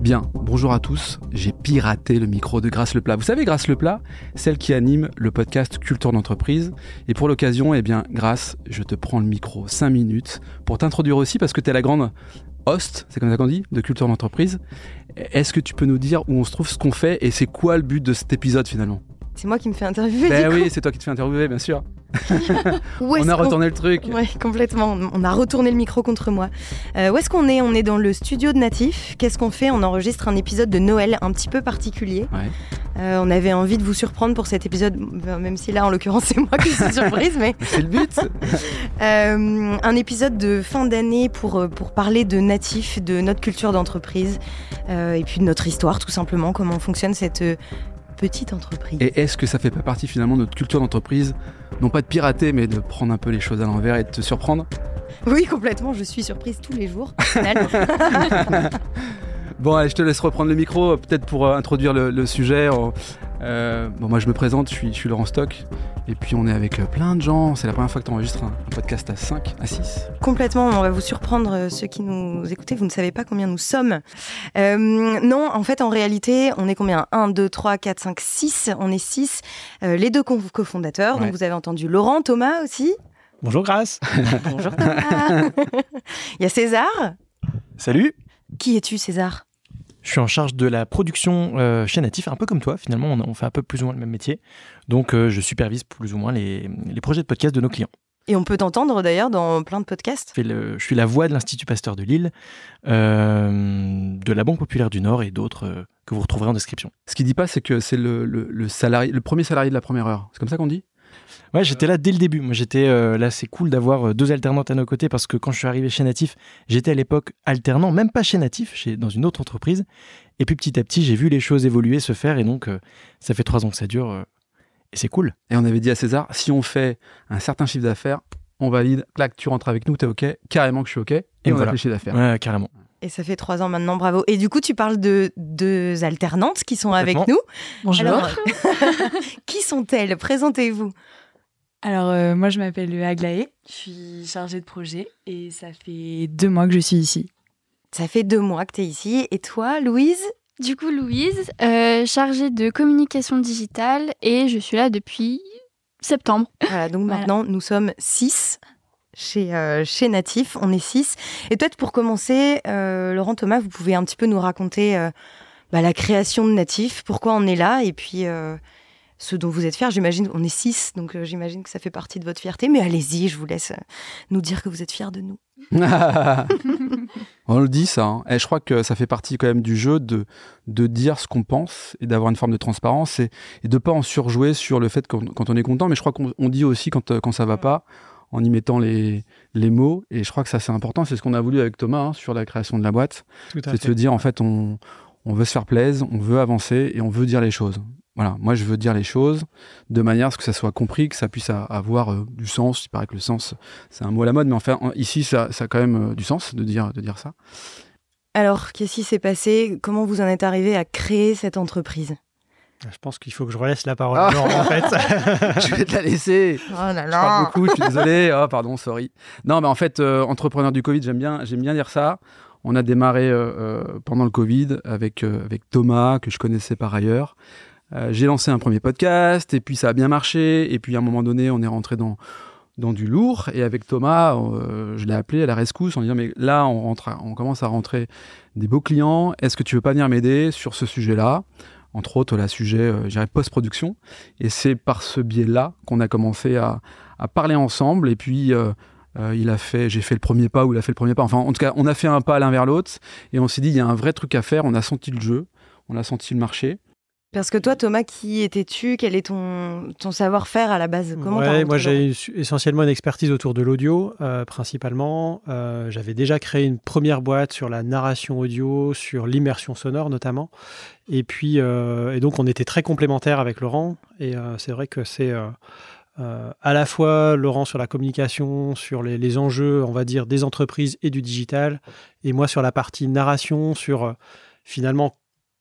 Bien, bonjour à tous. J'ai piraté le micro de Grâce le Plat. Vous savez, Grâce le Plat, celle qui anime le podcast Culture d'entreprise. Et pour l'occasion, eh bien, Grâce, je te prends le micro 5 minutes pour t'introduire aussi parce que tu es la grande host, c'est comme ça qu'on dit, de Culture d'entreprise. Est-ce que tu peux nous dire où on se trouve, ce qu'on fait et c'est quoi le but de cet épisode finalement? C'est moi qui me fais interviewer. Ben du oui, c'est toi qui te fais interviewer, bien sûr. On a retourné le truc. Oui, complètement. On a retourné le micro contre moi. Euh, où est-ce qu'on est? On est dans le studio de Natif. Qu'est-ce qu'on fait? On enregistre un épisode de Noël un petit peu particulier. Ouais. Euh, on avait envie de vous surprendre pour cet épisode, ben, même si là, en l'occurrence, c'est moi qui suis surprise, mais C'est le but. euh, un épisode de fin d'année pour, pour parler de Natif, de notre culture d'entreprise, et puis de notre histoire, tout simplement, comment fonctionne cette petite entreprise. Et est-ce que ça fait pas partie finalement de notre culture d'entreprise Non pas de pirater, mais de prendre un peu les choses à l'envers et de te surprendre? Oui, complètement, je suis surprise tous les jours. Bon, allez, je te laisse reprendre le micro, peut-être pour euh, introduire le, le sujet. Euh, bon, moi, je me présente, je suis, je suis Laurent Stock. Et puis, on est avec euh, plein de gens. C'est la première fois que tu enregistres un, un podcast à 5, à 6. Complètement, on va vous surprendre, euh, ceux qui nous écoutez, vous ne savez pas combien nous sommes. Euh, non, en fait, en réalité, on est combien? 1, 2, 3, 4, 5, 6. On est 6. les deux co- cofondateurs. Ouais. Donc, vous avez entendu Laurent, Thomas aussi. Bonjour Grâce. Bonjour Thomas. Il y a César. Salut. Qui es-tu, César? Je suis en charge de la production euh, chez Natif, un peu comme toi finalement, on, on fait un peu plus ou moins le même métier. Donc euh, je supervise plus ou moins les, les projets de podcast de nos clients. Et on peut t'entendre d'ailleurs dans plein de podcasts. Je, fais le- je suis la voix de l'Institut Pasteur de Lille, euh, de la Banque Populaire du Nord et d'autres euh, que vous retrouverez en description. Ce qu'il dit pas, c'est que c'est le, le, le salarié, le premier salarié de la première heure. C'est comme ça qu'on dit? Ouais, j'étais là dès le début. Moi, j'étais euh, là. C'est cool d'avoir euh, deux alternantes à nos côtés parce que quand je suis arrivé chez Natif, j'étais à l'époque alternant, même pas chez Natif, chez, dans une autre entreprise. Et puis petit à petit, j'ai vu les choses évoluer, se faire, et donc euh, ça fait trois ans que ça dure, euh, et c'est cool. Et on avait dit à César, si on fait un certain chiffre d'affaires, on valide, clac, tu rentres avec nous, t'es OK, carrément que je suis OK, et, on a voilà. fait le chiffre d'affaires. Ouais, carrément. Et ça fait trois ans maintenant, bravo. Et du coup, tu parles de deux alternantes qui sont avec nous. Bonjour. Alors, qui sont-elles? Présentez-vous. Alors, euh, moi, je m'appelle Aglaé. Je suis chargée de projet et ça fait deux mois que je suis ici. Ça fait deux mois que tu es ici. Et toi, Louise? Du coup, Louise, euh, chargée de communication digitale et je suis là depuis septembre. Voilà, donc Voilà. maintenant, nous sommes six chez, euh, chez Natif. On est six. Et peut-être pour commencer, euh, Laurent Thomas, vous pouvez un petit peu nous raconter euh, bah, la création de Natif, pourquoi on est là et puis euh, ce dont vous êtes fiers. J'imagine, on est six, donc euh, j'imagine que ça fait partie de votre fierté. Mais allez-y, je vous laisse euh, nous dire que vous êtes fiers de nous. on le dit ça. hein. Et je crois que ça fait partie quand même du jeu de, de dire ce qu'on pense et d'avoir une forme de transparence et, et de pas en surjouer sur le fait quand on est content. Mais je crois qu'on on dit aussi quand, euh, quand ça va pas en y mettant les, les mots. Et je crois que ça c'est important. C'est ce qu'on a voulu avec Thomas hein, sur la création de la boîte. C'est de se dire en fait on, on veut se faire plaisir, on veut avancer et on veut dire les choses. Voilà, moi je veux dire les choses de manière à ce que ça soit compris, que ça puisse avoir euh, du sens. Il paraît que le sens, c'est un mot à la mode, mais enfin en- ici ça, ça a quand même euh, du sens de dire, de dire ça. Alors, qu'est-ce qui s'est passé? Comment vous en êtes arrivé à créer cette entreprise? Je pense qu'il faut que je relaisse la parole Ah. Laurent, en fait. je vais te la laisser. Oh là Je parle beaucoup, je suis désolé. Oh, pardon, sorry. Non, mais en fait, euh, entrepreneur du Covid, j'aime bien, j'aime bien dire ça. On a démarré euh, pendant le Covid avec, euh, avec Thomas, que je connaissais par ailleurs. Euh, J'ai lancé un premier podcast, et puis ça a bien marché. Et puis à un moment donné, on est rentré dans, dans du lourd. Et avec Thomas, euh, je l'ai appelé à la rescousse en disant Mais là, on, rentre, on commence à rentrer des beaux clients. Est-ce que tu veux pas venir m'aider sur ce sujet-là? Entre autres, la sujet, euh, post-production. Et c'est par ce biais-là qu'on a commencé à, à parler ensemble. Et puis, euh, euh, il a fait, j'ai fait le premier pas ou il a fait le premier pas. Enfin, en tout cas, on a fait un pas l'un vers l'autre. Et on s'est dit, il y a un vrai truc à faire. On a senti le jeu. On a senti le marché. Parce que toi, Thomas, qui étais-tu? Quel est ton, ton savoir-faire à la base? Comment t'as Ouais, moi, j'ai essentiellement une expertise autour de l'audio, euh, principalement. Euh, J'avais déjà créé une première boîte sur la narration audio, sur l'immersion sonore notamment. Et puis, euh, et donc, on était très complémentaires avec Laurent. Et c'est vrai que c'est à la fois Laurent sur la communication, sur les, les enjeux, on va dire, des entreprises et du digital, et moi sur la partie narration, sur finalement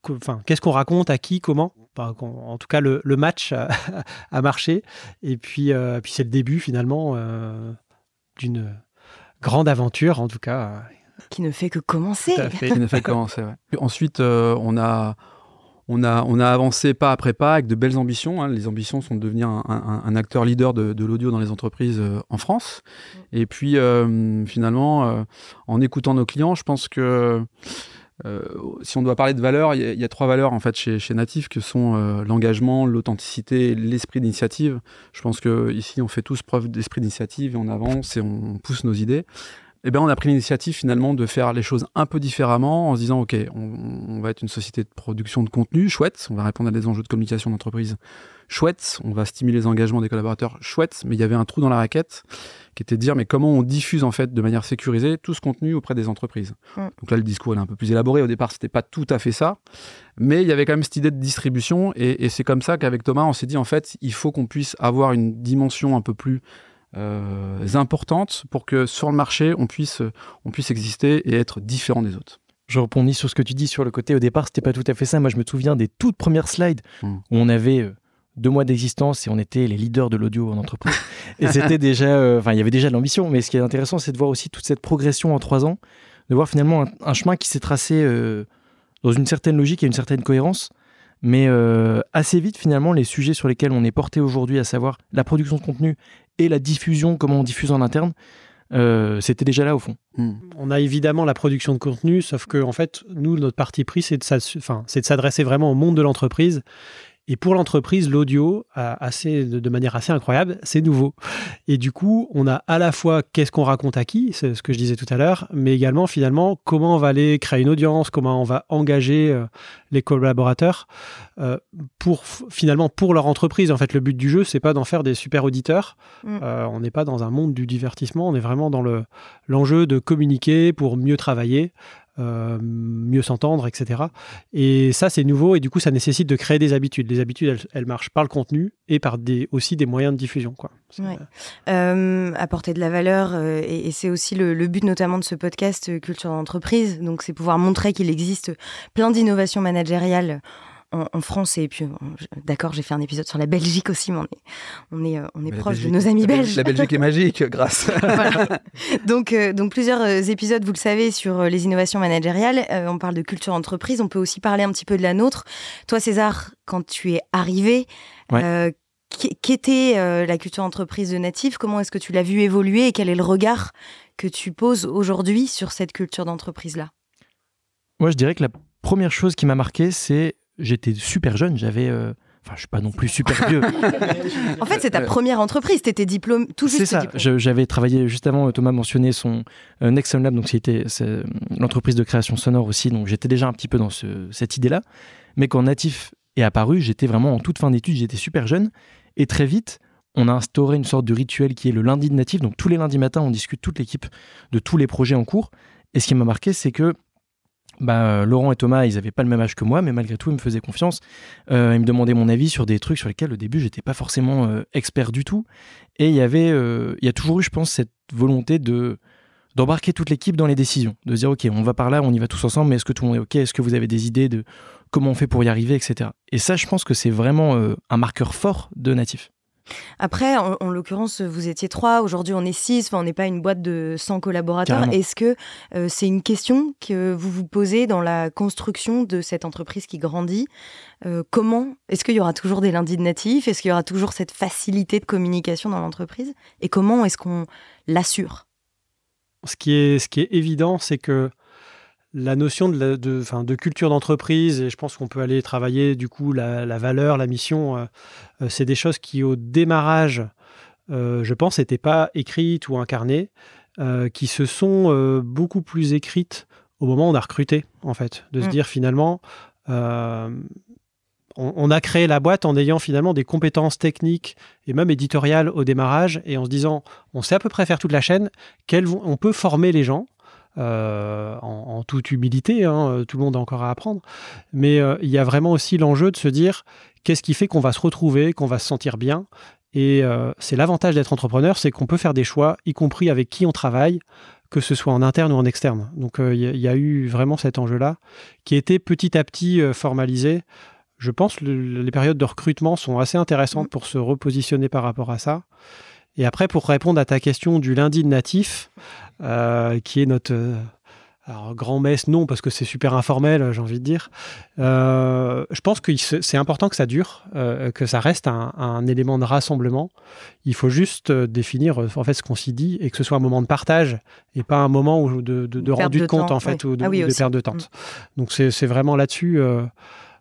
enfin, qu'est-ce qu'on raconte, à qui, comment? Enfin, en tout cas, le, le match a, a marché. Et puis, euh, puis c'est le début finalement euh, d'une grande aventure, en tout cas. Qui ne fait que commencer. Qui ne fait que commencer, ouais. Ensuite, on a on a, on a avancé pas après pas avec de belles ambitions. Hein. Les ambitions sont de devenir un, acteur leader de, l'audio dans les entreprises euh, en France. Et puis, euh, finalement, euh, en écoutant nos clients, je pense que si on doit parler de valeurs, il y, a trois valeurs en fait chez, chez Natif que sont l'engagement, l'authenticité, l'esprit d'initiative. Je pense que ici, on fait tous preuve d'esprit d'initiative et on avance et on pousse nos idées eh ben, on a pris l'initiative finalement de faire les choses un peu différemment en se disant, OK, on, va être une société de production de contenu, chouette, on va répondre à des enjeux de communication d'entreprise, chouette, on va stimuler les engagements des collaborateurs, chouette, mais il y avait un trou dans la raquette qui était de dire, mais comment on diffuse en fait de manière sécurisée tout ce contenu auprès des entreprises. Donc là, le discours est un peu plus élaboré. Au départ, c'était pas tout à fait ça, mais il y avait quand même cette idée de distribution, et, et c'est comme ça qu'avec Thomas, on s'est dit, en fait, il faut qu'on puisse avoir une dimension un peu plus euh, importantes pour que sur le marché, on puisse, on puisse exister et être différent des autres. Je rebondis sur ce que tu dis sur le côté au départ, c'était pas tout à fait ça. Moi, je me souviens des toutes premières slides hmm. où on avait euh, deux mois d'existence et on était les leaders de l'audio en entreprise. et c'était déjà, euh, enfin, il y avait déjà de l'ambition. Mais ce qui est intéressant, c'est de voir aussi toute cette progression en trois ans, de voir finalement un, chemin qui s'est tracé dans une certaine logique et une certaine cohérence. Mais assez vite, finalement, les sujets sur lesquels on est porté aujourd'hui, à savoir la production de contenu et la diffusion, comment on diffuse en interne, euh, c'était déjà là au fond. Hmm. On a évidemment la production de contenu, sauf que en fait, nous, notre parti pris, c'est de s'adresser vraiment au monde de l'entreprise et pour l'entreprise, l'audio, assez, de, manière assez incroyable, c'est nouveau. Et du coup, on a à la fois qu'est-ce qu'on raconte à qui, c'est ce que je disais tout à l'heure, mais également finalement comment on va aller créer une audience, comment on va engager euh, les collaborateurs euh, pour finalement pour leur entreprise. En fait, le but du jeu, c'est pas d'en faire des super auditeurs. Mm. Euh, on n'est pas dans un monde du divertissement, on est vraiment dans le l'enjeu de communiquer pour mieux travailler. Euh, mieux s'entendre, etc. Et ça, c'est nouveau et du coup, ça nécessite de créer des habitudes. Les habitudes, elles, marchent par le contenu et par des, aussi des moyens de diffusion. Quoi. Euh, apporter de la valeur, euh, et, c'est aussi le, le, but notamment de ce podcast Culture d'entreprise. Donc, c'est pouvoir montrer qu'il existe plein d'innovations managériales en, France et puis d'accord j'ai fait un épisode sur la Belgique aussi mais on est on est, proche de nos amis belges. la Belgique est magique grâce. Donc euh, donc plusieurs euh, épisodes vous le savez sur euh, les innovations managériales. On parle de culture entreprise. On peut aussi parler un petit peu de la nôtre. Toi César quand tu es arrivé qu'était la culture entreprise de Natif Comment est-ce que tu l'as vu évoluer et quel est le regard que tu poses aujourd'hui sur cette culture d'entreprise là Moi, je dirais que la première chose qui m'a marqué, c'est j'étais super jeune, j'avais. Euh, enfin, je suis pas non plus super vieux. en fait, c'est ta première entreprise, tu étais diplôme, tout juste. C'est ça, j'avais travaillé juste avant, Thomas mentionnait son euh, Nexon Lab, donc c'était l'entreprise de création sonore aussi, donc j'étais déjà un petit peu dans cette idée-là. Mais quand Natif est apparu, j'étais vraiment en toute fin d'études, j'étais super jeune, et très vite, on a instauré une sorte de rituel qui est le lundi de Natif, donc tous les lundis matins, on discute toute l'équipe de tous les projets en cours. Et ce qui m'a marqué, c'est que bah, Laurent et Thomas, ils n'avaient pas le même âge que moi, mais malgré tout, ils me faisaient confiance. Euh, ils me demandaient mon avis sur des trucs sur lesquels, au début, j'étais pas forcément euh, expert du tout. Et il y avait, euh, y a toujours eu, je pense, cette volonté de d'embarquer toute l'équipe dans les décisions, de dire ok, on va par là, on y va tous ensemble, mais est-ce que tout le monde est ok? Est-ce que vous avez des idées de comment on fait pour y arriver, etc. Et ça, je pense que c'est vraiment un marqueur fort de Natif. Après, en, l'occurrence, vous étiez trois, aujourd'hui on est six, enfin, on n'est pas une boîte de 100 collaborateurs. Est-ce que euh, c'est une question que vous vous posez dans la construction de cette entreprise qui grandit? Euh, Comment? Est-ce qu'il y aura toujours des lundis de natifs? Est-ce qu'il y aura toujours cette facilité de communication dans l'entreprise? Et comment est-ce qu'on l'assure? Ce qui, est, ce qui est évident, c'est que la notion de, de, culture d'entreprise, et je pense qu'on peut aller travailler du coup la, valeur, la mission, euh, euh, c'est des choses qui au démarrage, euh, je pense, n'étaient pas écrites ou incarnées, qui se sont beaucoup plus écrites au moment où on a recruté, en fait, de se mm. dire finalement, on, a créé la boîte en ayant finalement des compétences techniques et même éditoriales au démarrage, et en se disant, on sait à peu près faire toute la chaîne, on peut former les gens. Euh, en, toute humilité, hein, euh, tout le monde a encore à apprendre. Mais euh, il y a vraiment aussi l'enjeu de se dire qu'est-ce qui fait qu'on va se retrouver, qu'on va se sentir bien? Et c'est l'avantage d'être entrepreneur, c'est qu'on peut faire des choix, y compris avec qui on travaille, que ce soit en interne ou en externe. Donc il y, a eu vraiment cet enjeu-là qui a été petit à petit formalisé. Je pense que les périodes de recrutement sont assez intéressantes mmh. pour se repositionner par rapport à ça. Et après, pour répondre à ta question du lundi de natif, euh, qui est notre, alors, grand-messe, non, parce que c'est super informel, j'ai envie de dire. Euh, je pense que c'est important que ça dure, euh, que ça reste un, élément de rassemblement. Il faut juste euh, définir en fait ce qu'on s'y dit et que ce soit un moment de partage et pas un moment où de, de, rendu de compte, en fait, ou de, ah perte de temps. Mm. Donc, c'est vraiment là-dessus.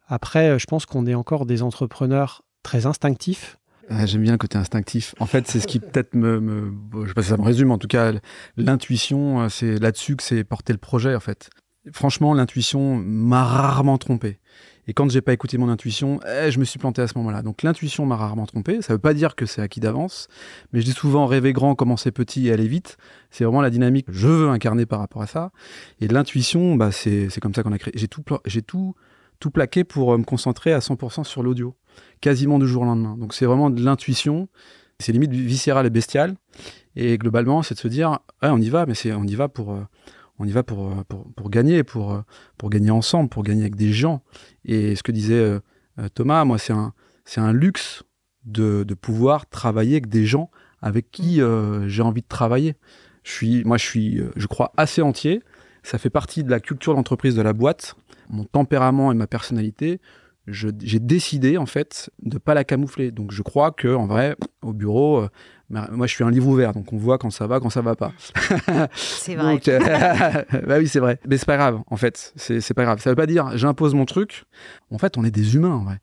après, je pense qu'on est encore des entrepreneurs très instinctifs. Ah, j'aime bien le côté instinctif. En fait, c'est ce qui peut-être me, me, je sais pas si ça me résume, en tout cas, l'intuition, euh, c'est là-dessus que c'est porter le projet, en fait. Franchement, l'intuition m'a rarement trompé. Et quand j'ai pas écouté mon intuition, eh, je me suis planté à ce moment-là. Donc l'intuition m'a rarement trompé. Ça veut pas dire que c'est acquis d'avance, mais je dis souvent rêver grand, commencer petit et aller vite. C'est vraiment la dynamique que je veux incarner par rapport à ça. Et l'intuition, bah, c'est comme ça qu'on a créé. J'ai tout, j'ai tout, tout plaqué pour euh, me concentrer à 100% sur l'audio quasiment du jour au lendemain. Donc c'est vraiment de l'intuition, c'est limite viscéral et bestial. Et globalement, c'est de se dire, on y va, mais c'est on y va pour, euh, on y va pour, euh, pour, pour, gagner, pour, euh, pour gagner ensemble, pour gagner avec des gens. Et ce que disait Thomas, moi, c'est un, c'est un luxe de, de, pouvoir travailler avec des gens avec qui j'ai envie de travailler. Je suis, moi, je suis, je crois, assez entier. Ça fait partie de la culture d'entreprise de la boîte. Mon tempérament et ma personnalité j'ai décidé en fait de pas la camoufler. Donc je crois que en vrai, au bureau, euh, moi je suis un livre ouvert, donc on voit quand ça va, quand ça va pas. C'est vrai. Euh, bah oui, c'est vrai. Mais c'est pas grave en fait. C'est pas grave. Ça veut pas dire j'impose mon truc. En fait, on est des humains en vrai.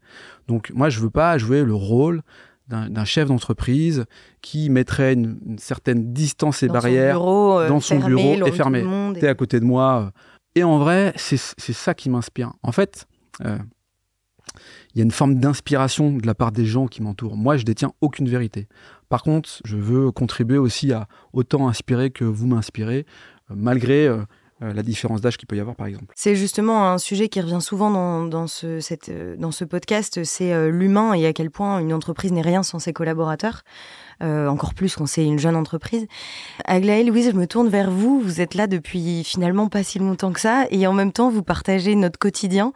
Donc moi je veux pas jouer le rôle d'un chef d'entreprise qui mettrait une, certaine distance et barrière euh, dans son bureau et fermé. T'es à côté de moi. Et en vrai, c'est ça qui m'inspire. En fait, il y a une forme d'inspiration de la part des gens qui m'entourent. Moi, je détiens aucune vérité. Par contre, je veux contribuer aussi à autant inspirer que vous m'inspirez, euh, malgré euh, euh, la différence d'âge qu'il peut y avoir, par exemple. C'est justement un sujet qui revient souvent dans, dans ce podcast, c'est l'humain et à quel point une entreprise n'est rien sans ses collaborateurs. Encore plus quand c'est une jeune entreprise. Aglaé, Louise, je me tourne vers vous. Vous êtes là depuis finalement pas si longtemps que ça, et en même temps, vous partagez notre quotidien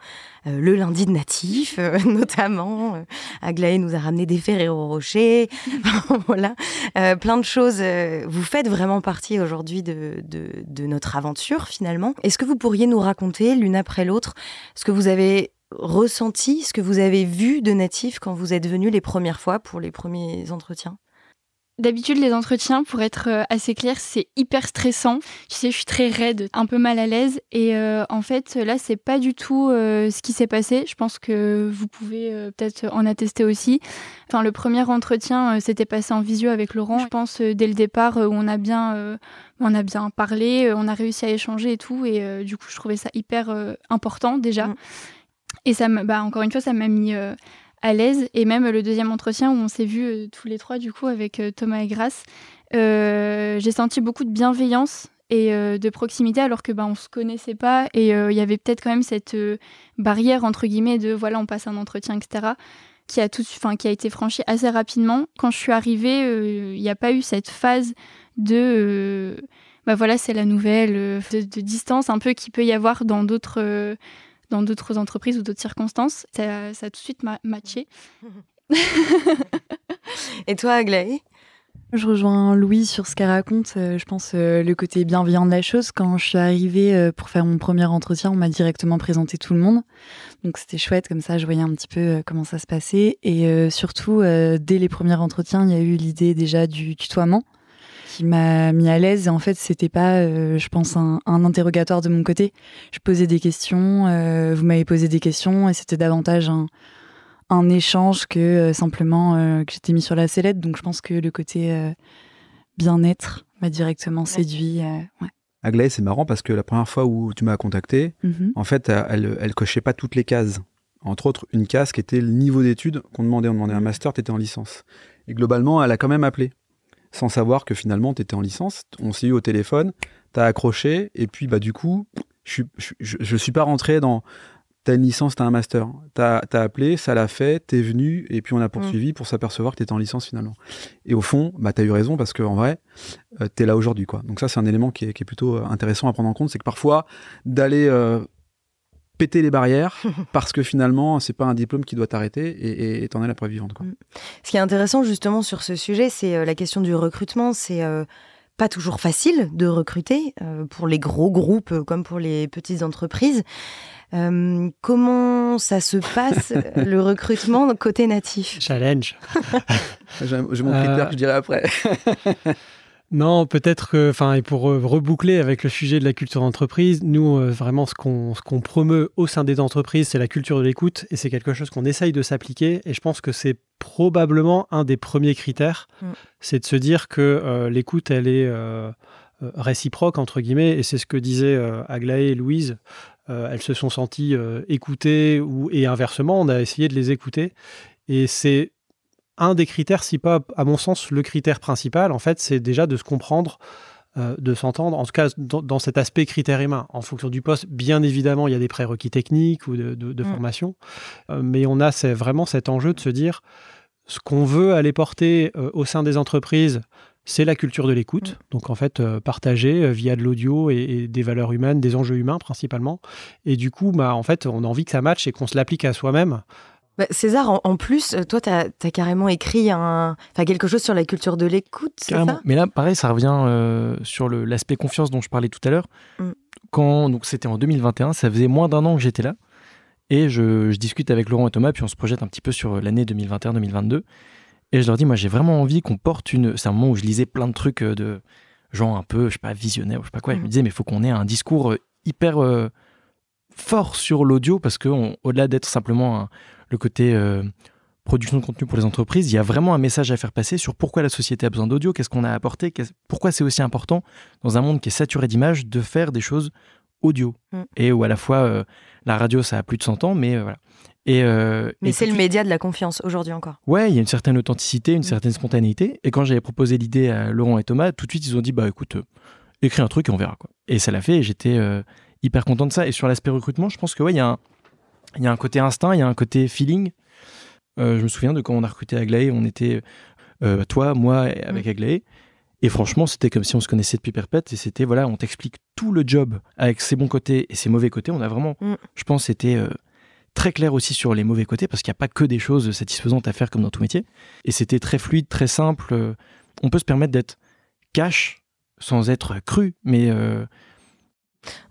euh, le lundi de natif, euh, notamment. Euh, Aglaé nous a ramené des Ferrero Rocher. voilà, plein de choses. Vous faites vraiment partie aujourd'hui de, notre aventure, finalement. Est-ce que vous pourriez nous raconter, l'une après l'autre, ce que vous avez ressenti, ce que vous avez vu de natif quand vous êtes venu les premières fois pour les premiers entretiens? D'habitude, les entretiens, pour être euh, assez clair, c'est hyper stressant. Tu sais, je suis très raide, un peu mal à l'aise. Et euh, en fait, là, c'est pas du tout euh, ce qui s'est passé. Je pense que vous pouvez peut-être en attester aussi. Enfin, le premier entretien s'était passé en visio avec Laurent. Je pense dès le départ où on a bien, on a bien parlé, on a réussi à échanger et tout. Et du coup, je trouvais ça hyper important déjà. Mm. Et ça, bah, encore une fois, ça m'a mis à l'aise. Et même le deuxième entretien où on s'est vus euh, tous les trois, du coup, avec euh, Thomas et Grace, euh, j'ai senti beaucoup de bienveillance et de proximité alors que bah, on se connaissait pas et il y avait peut-être quand même cette barrière entre guillemets de voilà on passe un entretien etc qui a tout enfin qui a été franchi assez rapidement quand je suis arrivée il n'y a pas eu cette phase de bah voilà c'est la nouvelle de, de, distance un peu qui peut y avoir dans d'autres dans d'autres entreprises ou d'autres circonstances. Ça, ça, a tout de suite matché. Et toi, Aglaé? Je rejoins Louis sur ce qu'elle raconte. Euh, je pense euh, le côté bienveillant de la chose. Quand je suis arrivée euh, pour faire mon premier entretien, on m'a directement présenté tout le monde. Donc c'était chouette, comme ça je voyais un petit peu comment ça se passait. Et surtout, dès les premiers entretiens, il y a eu l'idée déjà du tutoiement qui m'a mis à l'aise. Et en fait, c'était pas, euh, je pense, un, interrogatoire de mon côté. Je posais des questions, euh, vous m'avez posé des questions, et c'était davantage un, un, échange que euh, simplement que j'étais mis sur la sellette. Donc, je pense que le côté bien-être m'a directement séduit. Ouais. Aglaé, c'est marrant parce que la première fois où tu m'as contacté, mm-hmm. en fait, elle, elle cochait pas toutes les cases. Entre autres, une case qui était le niveau d'études qu'on demandait. On demandait un master, tu étais en licence. Et globalement, elle a quand même appelé sans savoir que finalement tu étais en licence. On s'est eu au téléphone, tu as accroché, et puis bah, du coup, je ne suis pas rentré dans t'as une licence, t'as un master. T'as as appelé, ça l'a fait, t'es venu, et puis on a poursuivi mm. pour s'apercevoir que t'étais en licence finalement. Et au fond, bah, t'as eu raison parce qu'en vrai, euh, t'es là aujourd'hui. quoi. Donc ça, c'est un élément qui est, qui est, plutôt euh, intéressant à prendre en compte, c'est que parfois, d'aller euh, péter les barrières parce que finalement, c'est pas un diplôme qui doit t'arrêter et t'en es la preuve vivante. Quoi. Mm. Ce qui est intéressant justement sur ce sujet, c'est euh, la question du recrutement. C'est euh, pas toujours facile de recruter pour les gros groupes comme pour les petites entreprises. comment ça se passe le recrutement côté natif? Challenge. J'ai mon critère que je dirais après. Non, peut-être que, enfin, et pour euh, reboucler avec le sujet de la culture d'entreprise, nous, euh, vraiment, ce qu'on qu'on promeut au sein des entreprises, c'est la culture de l'écoute, et c'est quelque chose qu'on essaye de s'appliquer, et je pense que c'est probablement un des premiers critères, mm. c'est de se dire que euh, l'écoute, elle est réciproque, entre guillemets, et c'est ce que disaient Aglaé et Louise, elles se sont senties écoutées, ou, et inversement, on a essayé de les écouter, et c'est un des critères, si pas, à mon sens, le critère principal, en fait, c'est déjà de se comprendre, euh, de s'entendre, en tout cas dans, cet aspect critère humain. En fonction du poste, bien évidemment, il y a des prérequis techniques ou de, mm. formation, euh, mais on a vraiment cet enjeu de se dire ce qu'on veut aller porter euh, au sein des entreprises. C'est la culture de l'écoute, mm. donc en fait partager via de l'audio et, des valeurs humaines, des enjeux humains principalement. Et du coup, bah, en fait, on a envie que ça matche et qu'on se l'applique à soi-même bah, César, en, plus, euh, toi, tu as, carrément écrit un, quelque chose sur la culture de l'écoute, Mais là, pareil, ça revient euh, sur l'aspect confiance dont je parlais tout à l'heure. Mm. Quand donc c'était en 2021, ça faisait moins d'un an que j'étais là. Et je, discute avec Laurent et Thomas, puis on se projette un petit peu sur l'année 2021-2022. Et je leur dis, moi, j'ai vraiment envie qu'on porte une. C'est un moment où je lisais plein de trucs euh, de gens un peu, je sais pas, visionnaires, je sais pas quoi. Je me mm. disais, mais il faut qu'on ait un discours hyper fort sur l'audio, parce qu'au-delà d'être simplement un le côté euh, production de contenu pour les entreprises, il y a vraiment un message à faire passer sur pourquoi la société a besoin d'audio, qu'est-ce qu'on a apporté, pourquoi c'est aussi important dans un monde qui est saturé d'images de faire des choses audio. Mm. Et où à la fois euh, la radio ça a plus de 100 ans, mais euh, voilà. Et, mais c'est le média de la confiance aujourd'hui encore. Ouais, il y a une certaine authenticité, une mm. certaine spontanéité. Et quand j'avais proposé l'idée à Laurent et Thomas, tout de suite ils ont dit bah écoute, écris un truc et on verra quoi. Et ça l'a fait et j'étais hyper content de ça. Et sur l'aspect recrutement, je pense que ouais, il y a un, il y a un côté instinct, il y a un côté feeling. Euh, je me souviens de quand on a recruté Aglaé, on était euh, toi, moi, avec mm. Aglaé. Et franchement, c'était comme si on se connaissait depuis perpète. Et c'était, voilà, on t'explique tout le job avec ses bons côtés et ses mauvais côtés. On a vraiment, mm. je pense, c'était euh, très clair aussi sur les mauvais côtés parce qu'il n'y a pas que des choses satisfaisantes à faire comme dans tout métier. Et c'était très fluide, très simple. On peut se permettre d'être cash sans être cru, mais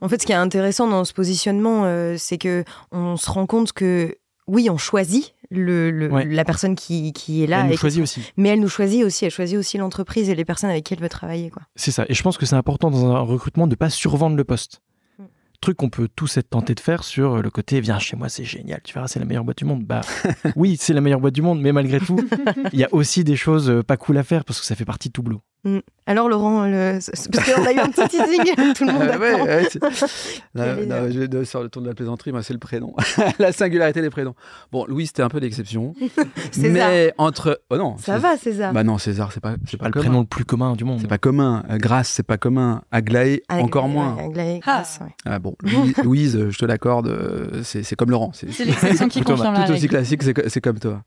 en fait, ce qui est intéressant dans ce positionnement, euh, c'est que on se rend compte que oui, on choisit le, la personne qui, est là. Elle nous choisit aussi. Mais elle nous choisit aussi. Elle choisit aussi l'entreprise et les personnes avec qui elle veut travailler. C'est ça. Et je pense que c'est important dans un recrutement de ne pas survendre le poste. Mm. Truc qu'on peut tous être tentés de faire sur le côté viens chez moi, c'est génial, tu verras, c'est la meilleure boîte du monde. Bah oui, c'est la meilleure boîte du monde, mais malgré tout, il y a aussi des choses euh, pas cool à faire parce que ça fait partie de tout boulot. Mm. Alors Laurent, parce qu'on a eu un petit teasing, tout le monde ah ouais, sur le tour de la plaisanterie, moi c'est le prénom, la singularité des prénoms. Bon, Louis c'était un peu l'exception, mais entre, oh non, ça va César. Bah non, César c'est pas, c'est pas, le prénom le plus commun du monde. C'est pas commun. Euh, Grâce c'est pas commun. Aglaé encore moins. Aglaé, Grâce. Ah bon, Louise, je te l'accorde, euh, c'est comme Laurent. C'est l'exception qui confirme la Tout aussi classique, c'est comme toi.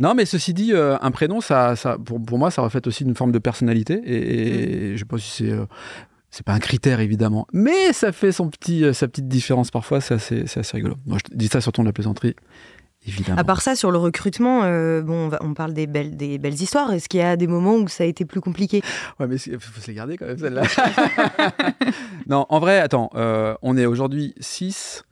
Non, mais ceci dit, euh, un prénom, ça, ça, pour, pour, moi, ça reflète aussi une forme de personnalité. Et, mm. je sais pas si c'est. Euh, c'est pas un critère évidemment, mais ça fait son petit, euh, sa petite différence parfois, c'est assez, assez, rigolo. Moi je dis ça sur ton de la plaisanterie, évidemment. À part ça, sur le recrutement, bon, on, parle des belles, des belles histoires. Est-ce qu'il y a des moments où ça a été plus compliqué? Ouais, mais il faut se les garder quand même, celle-là. non, en vrai, attends, on est aujourd'hui 6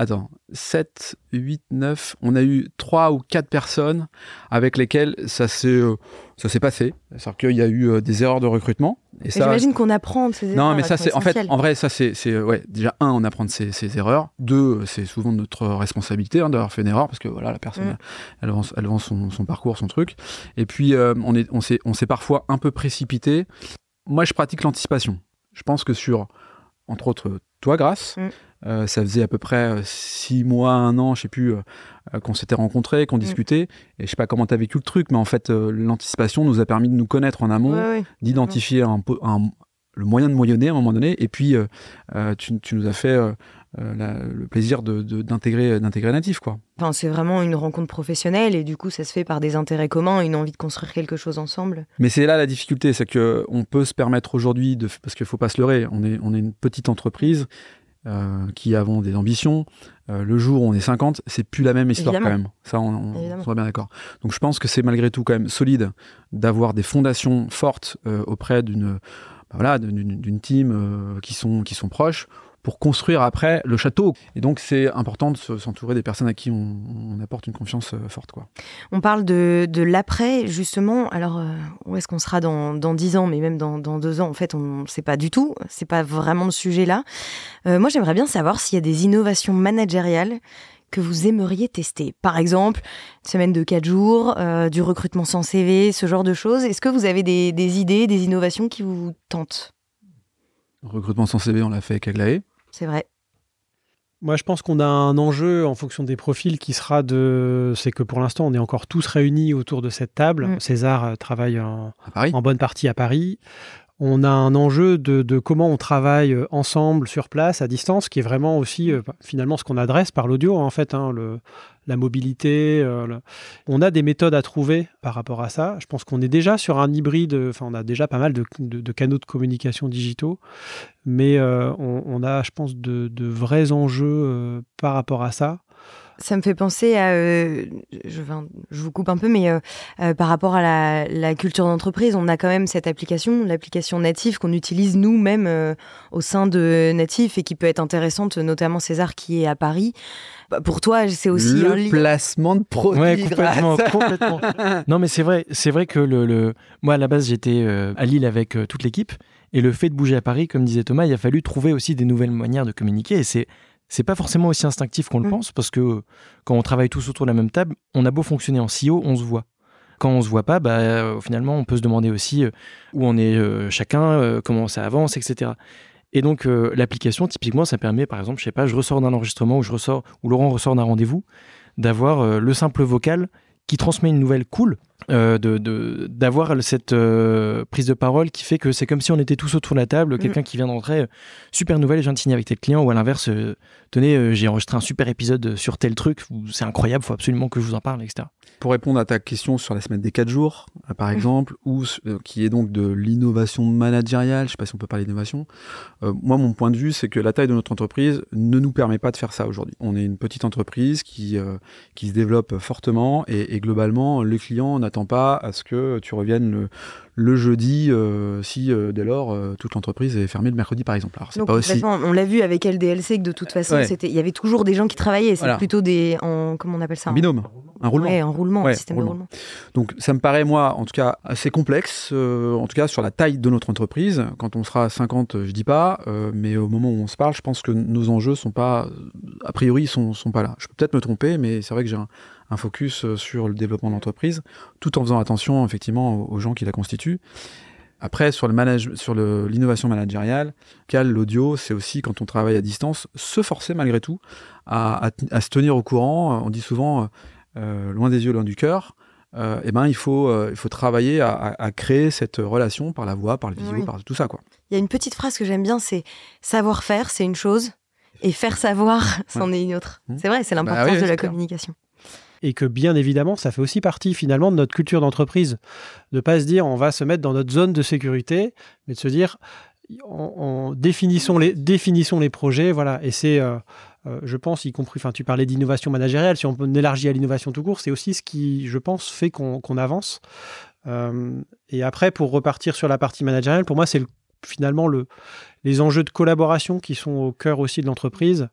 attends, 7, 8, 9, on a eu 3 ou 4 personnes avec lesquelles ça s'est, euh, ça s'est passé. C'est-à-dire qu'il y a eu euh, des erreurs de recrutement. Et ça, j'imagine qu'on apprend de ces erreurs. Non, mais ça, c'est, en fait, en vrai, ça, c'est, euh, ouais, déjà, un, on apprend de ces, erreurs. Deux, c'est souvent notre responsabilité hein, d'avoir fait une erreur parce que voilà, la personne, mm. elle vend, elle vend son, parcours, son truc. Et puis, on, est, on, s'est, on s'est parfois un peu précipité. Moi, je pratique l'anticipation. Je pense que sur, entre autres, toi, Grâce, mm. Euh, ça faisait à peu près euh, six mois, un an, je sais plus, euh, qu'on s'était rencontrés, qu'on mm. discutait. Et je sais pas comment tu as vécu le truc, mais en fait, l'anticipation nous a permis de nous connaître en amont, d'identifier un, le moyen de moyenner à un moment donné. Et puis, tu, nous as fait le plaisir d'intégrer de, Natif. Quoi. Enfin, c'est vraiment une rencontre professionnelle et du coup, ça se fait par des intérêts communs, une envie de construire quelque chose ensemble. Mais c'est là la difficulté, c'est qu'on peut se permettre aujourd'hui, de, parce qu'il ne faut pas se leurrer, on est, on est une petite entreprise euh, qui avons des ambitions. Euh, le jour où on est 50, c'est plus la même histoire quand même. Ça, on, on soit bien d'accord. Donc je pense que c'est malgré tout quand même solide d'avoir des fondations fortes euh, auprès d'une bah voilà, d'une team qui, sont, qui sont proches pour construire après le château. Et donc, c'est important de s'entourer des personnes à qui on, apporte une confiance forte. Quoi. On parle de, de l'après, justement. Alors, où est-ce qu'on sera dans, dans 10 ans, mais même dans, dans 2 ans? En fait, on ne sait pas du tout. C'est pas vraiment le sujet là. moi, j'aimerais bien savoir s'il y a des innovations managériales que vous aimeriez tester Par exemple, une semaine de 4 jours, euh, du recrutement sans CV, ce genre de choses. Est-ce que vous avez des, idées, des innovations qui vous tentent? Recrutement sans CV, on l'a fait avec Aglaé. C'est vrai. Moi, je pense qu'on a un enjeu en fonction des profils qui sera de. C'est que pour l'instant, on est encore tous réunis autour de cette table. Mm. César euh, travaille en, en, bonne partie à Paris on a un enjeu de, comment on travaille euh, ensemble sur place, à distance, qui est vraiment aussi euh, finalement ce qu'on adresse par l'audio, en fait, hein, la mobilité. Euh, on a des méthodes à trouver par rapport à ça. Je pense qu'on est déjà sur un hybride, enfin, on a déjà pas mal de, canaux de communication digitaux, mais on, a, je pense, de, vrais enjeux par rapport à ça. Ça me fait penser à, euh, je, je, vous coupe un peu, mais euh, euh, par rapport à la, culture d'entreprise, on a quand même cette application, l'application Natif qu'on utilise nous-mêmes au sein de Natif et qui peut être intéressante, notamment César qui est à Paris. Bah, pour toi, c'est aussi le un placement de produits. Ouais, complètement, complètement. Non, mais c'est vrai, c'est vrai que le, le, moi à la base j'étais à Lille avec toute l'équipe et le fait de bouger à Paris, comme disait Thomas, il a fallu trouver aussi des nouvelles manières de communiquer et c'est c'est pas forcément aussi instinctif qu'on le mm. pense parce que quand on travaille tous autour de la même table, on a beau fonctionner en CEO, on se voit. Quand on se voit pas, bah, euh, finalement, on peut se demander aussi euh, où on est euh, chacun, comment ça avance, etc. Et donc l'application, typiquement, ça permet, par exemple, je sais pas, je ressors d'un enregistrement ou je ressors, ou Laurent ressort d'un rendez-vous, d'avoir le simple vocal qui transmet une nouvelle cool, euh, de d'avoir cette euh, prise de parole qui fait que c'est comme si on était tous autour de la table, mm. quelqu'un qui vient d'entrer, euh, super nouvelle, je viens de signer avec tel client, ou à l'inverse, tenez, j'ai enregistré un super épisode sur tel truc, c'est incroyable, faut absolument que je vous en parle, etc. Pour répondre à ta question sur la semaine des 4 jours, par mm. exemple, ou qui est donc de l'innovation managériale, je sais pas si on peut parler d'innovation, moi mon point de vue c'est que la taille de notre entreprise ne nous permet pas de faire ça aujourd'hui. On est une petite entreprise qui, qui se développe fortement et, et globalement, les clients n'attendent pas à ce que tu reviennes le, le jeudi euh, si euh, dès lors euh, toute l'entreprise est fermée le mercredi par exemple. Alors, pas aussi... On l'a vu avec LDLC que de toute façon c'était il y avait toujours des gens qui travaillaient. C'est plutôt des en comment on appelle ça un binôme, un roulement. un roulement, un système de roulement. Donc ça me paraît moi en tout cas assez complexe, en tout cas sur la taille de notre entreprise. Quand on sera à 50, je dis pas, mais au moment où on se parle, je pense que nos enjeux sont pas a priori sont sont pas là. Je peux peut-être me tromper, mais c'est vrai que j'ai un, un focus sur le développement de l'entreprise, tout en faisant attention effectivement aux gens qui la constituent après, sur le sur l'innovation managériale, l'audio, c'est aussi quand on travaille à distance, se forcer malgré tout à, se tenir au courant. On dit souvent euh, loin des yeux, loin du cœur. Euh, eh ben, il faut, euh, il faut travailler à, créer cette relation par la voix, par le visio, par tout ça. Quoi. Il y a une petite phrase que j'aime bien, c'est savoir faire, c'est une chose, et faire savoir, c'en est une autre. Mmh. C'est vrai, c'est bah l'importance de la communication et que bien évidemment, ça fait aussi partie finalement de notre culture d'entreprise. De pas se dire on va se mettre dans notre zone de sécurité, mais de se dire en, définissons, les, définissons les projets, voilà. Et c'est, euh, euh, je pense, y compris, tu parlais d'innovation managériale, si on élargit à l'innovation tout court, c'est aussi ce qui, je pense, fait qu'on avance. Euh, et après, pour repartir sur la partie managériale, pour moi, c'est finalement le, les enjeux de collaboration qui sont au cœur aussi de l'entreprise.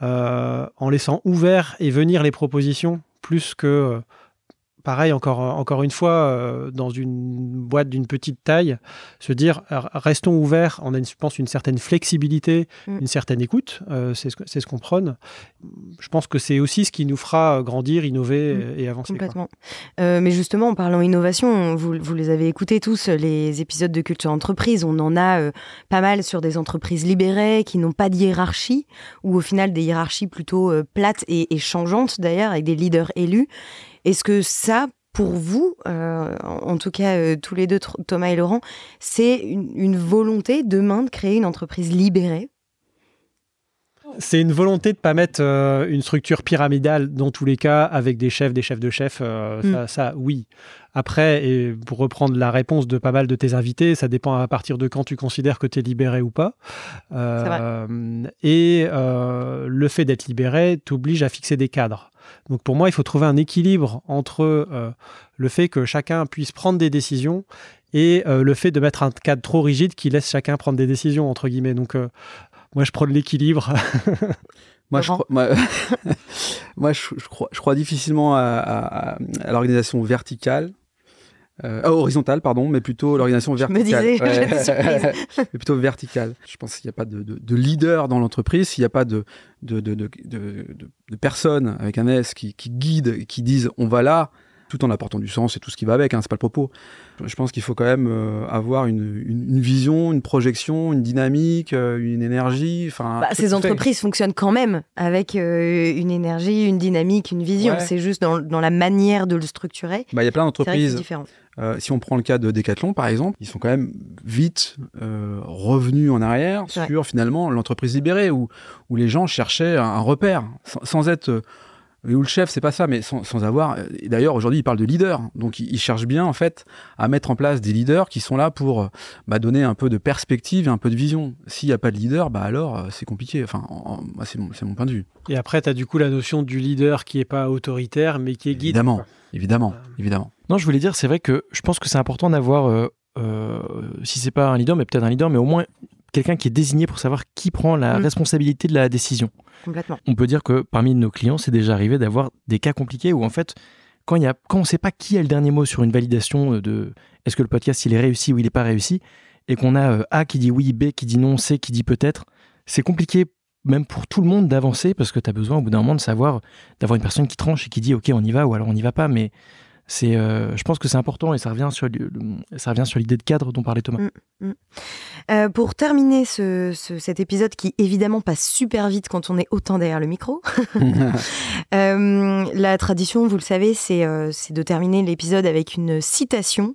en laissant ouvert et venir les propositions plus que euh, pareil, encore, encore une fois, euh, dans une boîte d'une petite taille, se dire restons ouverts, on a, je pense, une certaine flexibilité, mm. une certaine écoute, euh, c'est ce, qu'on prône. Je pense que c'est aussi ce qui nous fera grandir, innover mm. et avancer. Complètement. mais justement, en parlant innovation, vous, vous, les avez écoutés tous, les épisodes de Culture Entreprise, on en a pas mal sur des entreprises libérées qui n'ont pas de hiérarchie, ou au final des hiérarchies plutôt plates et, et changeantes d'ailleurs, avec des leaders élus. Est-ce que ça, pour vous, euh, en tout cas euh, tous les deux, Thomas et Laurent, c'est une, volonté demain de créer une entreprise libérée? C'est une volonté de pas mettre euh, une structure pyramidale dans tous les cas avec des chefs, des chefs de chefs. Mm. ça, oui. Après, et pour reprendre la réponse de pas mal de tes invités, ça dépend à partir de quand tu considères que tu es libéré ou pas. et le fait d'être libéré t'oblige à fixer des cadres. Donc pour moi, il faut trouver un équilibre entre euh, le fait que chacun puisse prendre des décisions et le fait de mettre un cadre trop rigide qui laisse chacun prendre des décisions, entre guillemets. Donc, moi, je prends l'équilibre. moi, je, moi, je, crois, je crois difficilement à l'organisation verticale euh, ah, horizontale, pardon, mais plutôt l'organisation verticale. Je me disais, mais plutôt verticale. Je pense qu'il n'y a pas de, de, de, leader dans l'entreprise, s'il n'y a pas de, de, personnes avec un S qui, qui guident, qui disent on va là, tout en apportant du sens et tout ce qui va avec, hein, c'est pas le propos. Je pense qu'il faut quand même euh, avoir une, une, vision, une projection, une dynamique, euh, une énergie. Enfin, bah, ces entreprises fonctionnent quand même avec euh, une énergie, une dynamique, une vision. C'est juste dans, dans, la manière de le structurer. Bah, il y a plein d'entreprises. si on prend le cas de Decathlon, par exemple, ils sont quand même vite revenus en arrière sur finalement l'entreprise libérée, où, où les gens cherchaient un, repère, sans, sans être où le chef, c'est pas ça, mais sans, avoir. Euh, d'ailleurs, aujourd'hui, il parle de leader. Donc, il, cherche bien, en fait, à mettre en place des leaders qui sont là pour euh, bah, donner un peu de perspective et un peu de vision. S'il n'y a pas de leader, bah alors, euh, c'est compliqué. Enfin, c'est mon, mon, point de vue. Et après, tu as du coup la notion du leader qui est pas autoritaire, mais qui est guide. Évidemment, évidemment, évidemment. Non, je voulais dire, c'est vrai que je pense que c'est important d'avoir, si c'est pas un leader, mais peut-être un leader, mais au moins quelqu'un qui est désigné pour savoir qui prend la mm. responsabilité de la décision. Complètement. On peut dire que parmi nos clients, c'est déjà arrivé d'avoir des cas compliqués où en fait, quand, il y a, quand on ne sait pas qui a le dernier mot sur une validation euh, de est-ce que le podcast il est réussi ou il n'est pas réussi, et qu'on a euh, A qui dit oui, B qui dit non, C qui dit peut-être, c'est compliqué même pour tout le monde d'avancer parce que tu as besoin au bout d'un moment de savoir, d'avoir une personne qui tranche et qui dit ok on y va ou alors on n'y va pas, mais c'est, euh, je pense que c'est important et ça revient sur, ça revient sur l'idée de cadre dont parlait Thomas. Mm, mm. Euh, pour terminer ce, cet épisode qui évidemment passe super vite quand on est autant derrière le micro, euh, la tradition, vous le savez, c'est, c'est de terminer l'épisode avec une citation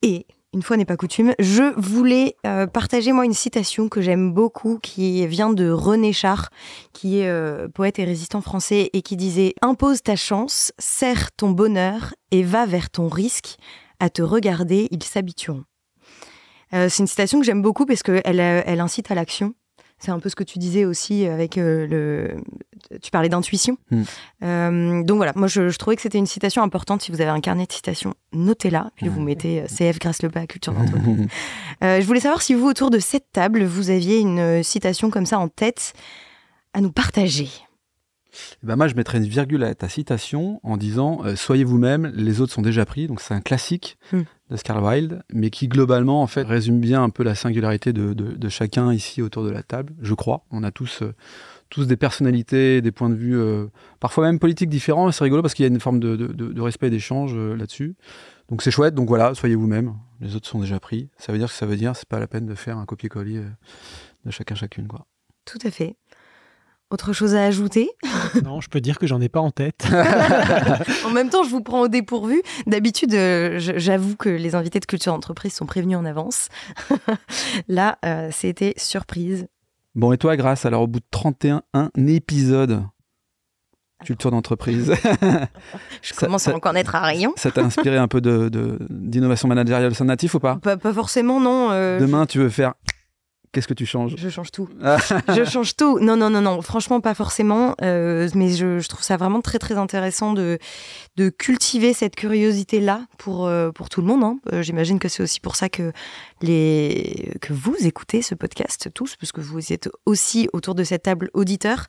et une fois n'est pas coutume, je voulais euh, partager moi une citation que j'aime beaucoup qui vient de René Char, qui est euh, poète et résistant français et qui disait Impose ta chance, serre ton bonheur et va vers ton risque. À te regarder, ils s'habitueront. Euh, c'est une citation que j'aime beaucoup parce qu'elle elle incite à l'action. C'est un peu ce que tu disais aussi avec euh, le. Tu parlais d'intuition. Hmm. Euh, donc voilà, moi je, trouvais que c'était une citation importante. Si vous avez un carnet de citations, notez-la. Puis vous mettez euh, CF Grâce le bas, culture d'entreprise. je voulais savoir si vous, autour de cette table, vous aviez une citation comme ça en tête à nous partager. Eh ben moi, je mettrais une virgule à ta citation en disant Soyez vous-même, les autres sont déjà pris. Donc, c'est un classique. Hmm d'Oscar Wilde, mais qui globalement en fait résume bien un peu la singularité de, chacun ici autour de la table, je crois. On a tous, euh, tous des personnalités, des points de vue, euh, parfois même politiques différents, c'est rigolo parce qu'il y a une forme de, respect et d'échange euh, là-dessus. Donc c'est chouette, donc voilà, soyez vous-même, les autres sont déjà pris. Ça veut dire que ça veut dire, c'est pas la peine de faire un copier-coller de chacun chacune. Quoi. Tout à fait. Autre chose à ajouter? Non, je peux dire que j'en ai pas en tête. en même temps, je vous prends au dépourvu. D'habitude, euh, j'avoue que les invités de culture d'entreprise sont prévenus en avance. Là, euh, c'était surprise. Bon, et toi, Grâce, alors au bout de 31 épisodes, culture d'entreprise. je commence à en connaître à rayon. Ça t'a inspiré un peu d'innovation de, managériale au natif ou pas, pas Pas forcément, non. Euh, Demain, tu veux faire Qu'est-ce que tu changes Je change tout. je change tout. Non, non, non, non. Franchement, pas forcément. Euh, mais je, trouve ça vraiment très, très intéressant de, de cultiver cette curiosité-là pour, euh, pour tout le monde. Hein. Euh, j'imagine que c'est aussi pour ça que, les, que vous écoutez ce podcast tous, parce que vous êtes aussi autour de cette table auditeur.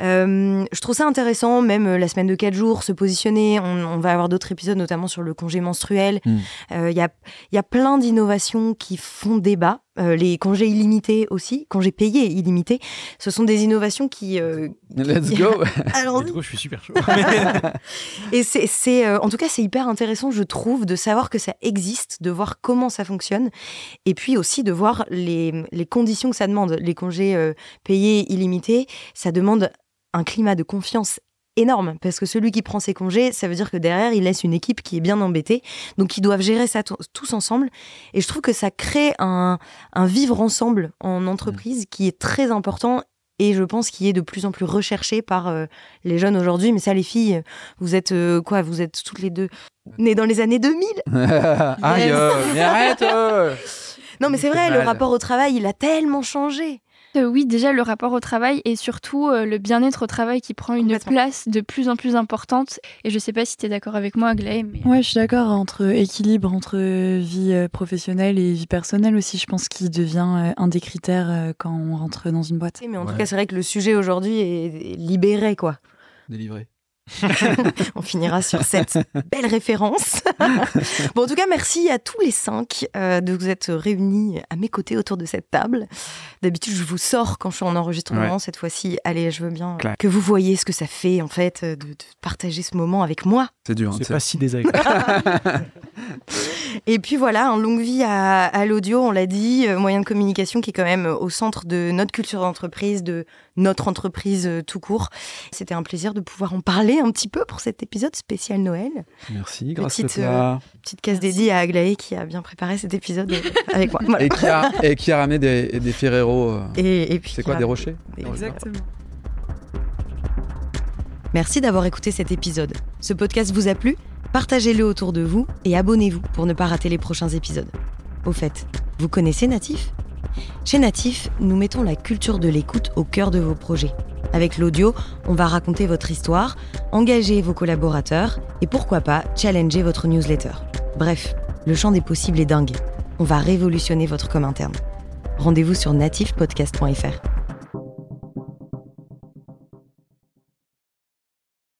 je trouve ça intéressant, même la semaine de 4 jours, se positionner. On, va avoir d'autres épisodes, notamment sur le congé menstruel. Hmm. Il y, a, y a plein d'innovations qui font débat. Euh, les congés illimités aussi, congés payés illimités, ce sont des innovations qui. Euh, Let's go Alors, je suis super chaud. Et c'est, euh, en tout cas, c'est hyper intéressant, je trouve, de savoir que ça existe, de voir comment ça fonctionne, et puis aussi de voir les, les conditions que ça demande. Les congés payés illimités, ça demande un climat de confiance énorme parce que celui qui prend ses congés, ça veut dire que derrière, il laisse une équipe qui est bien embêtée. Donc, ils doivent gérer ça tous ensemble. Et je trouve que ça crée un, vivre ensemble en entreprise qui est très important et je pense qu'il est de plus en plus recherché par euh, les jeunes aujourd'hui. Mais ça, les filles, vous êtes euh, quoi Vous êtes toutes les deux nées dans les années 2000 Aïe, mais arrête Non, mais c'est vrai, le rapport au travail, il a tellement changé. Euh, oui, déjà le rapport au travail et surtout euh, le bien-être au travail qui prend une place de plus en plus importante. Et je sais pas si tu es d'accord avec moi, Aglaé, mais Ouais, je suis d'accord. Entre équilibre entre vie euh, professionnelle et vie personnelle aussi, je pense qu'il devient euh, un des critères euh, quand on rentre dans une boîte. Mais en tout cas, c'est vrai que le sujet aujourd'hui est est libéré, quoi. Délivré. On finira sur cette belle référence. bon, en tout cas, merci à tous les cinq euh, de vous être réunis à mes côtés autour de cette table. D'habitude, je vous sors quand je suis en enregistrement. Ouais. Cette fois-ci, allez, je veux bien que vous voyez ce que ça fait, en fait, de, de partager ce moment avec moi. C'est dur. hein, C'est pas si désagréable. Et puis voilà, en longue vie à, à l'audio, on l'a dit, euh, moyen de communication qui est quand même au centre de notre culture d'entreprise, de notre entreprise euh, tout court. C'était un plaisir de pouvoir en parler un petit peu pour cet épisode spécial Noël. Merci, grâce Petite, à toi. Petite case dédiée à Aglaé qui a bien préparé cet épisode euh, avec moi. Voilà. Et qui a, et qui a ramené des, des Ferrero. euh, Et, et puis c'est quoi, des rochers Exactement. Merci d'avoir écouté cet épisode. Ce podcast vous a plu? Partagez-le autour de vous et abonnez-vous pour ne pas rater les prochains épisodes. Au fait, vous connaissez Natif? Chez Natif, nous mettons la culture de l'écoute au cœur de vos projets. Avec l'audio, on va raconter votre histoire, engager vos collaborateurs et pourquoi pas challenger votre newsletter. Bref, le champ des possibles est dingue. On va révolutionner votre com interne. Rendez-vous sur natifpodcast.fr.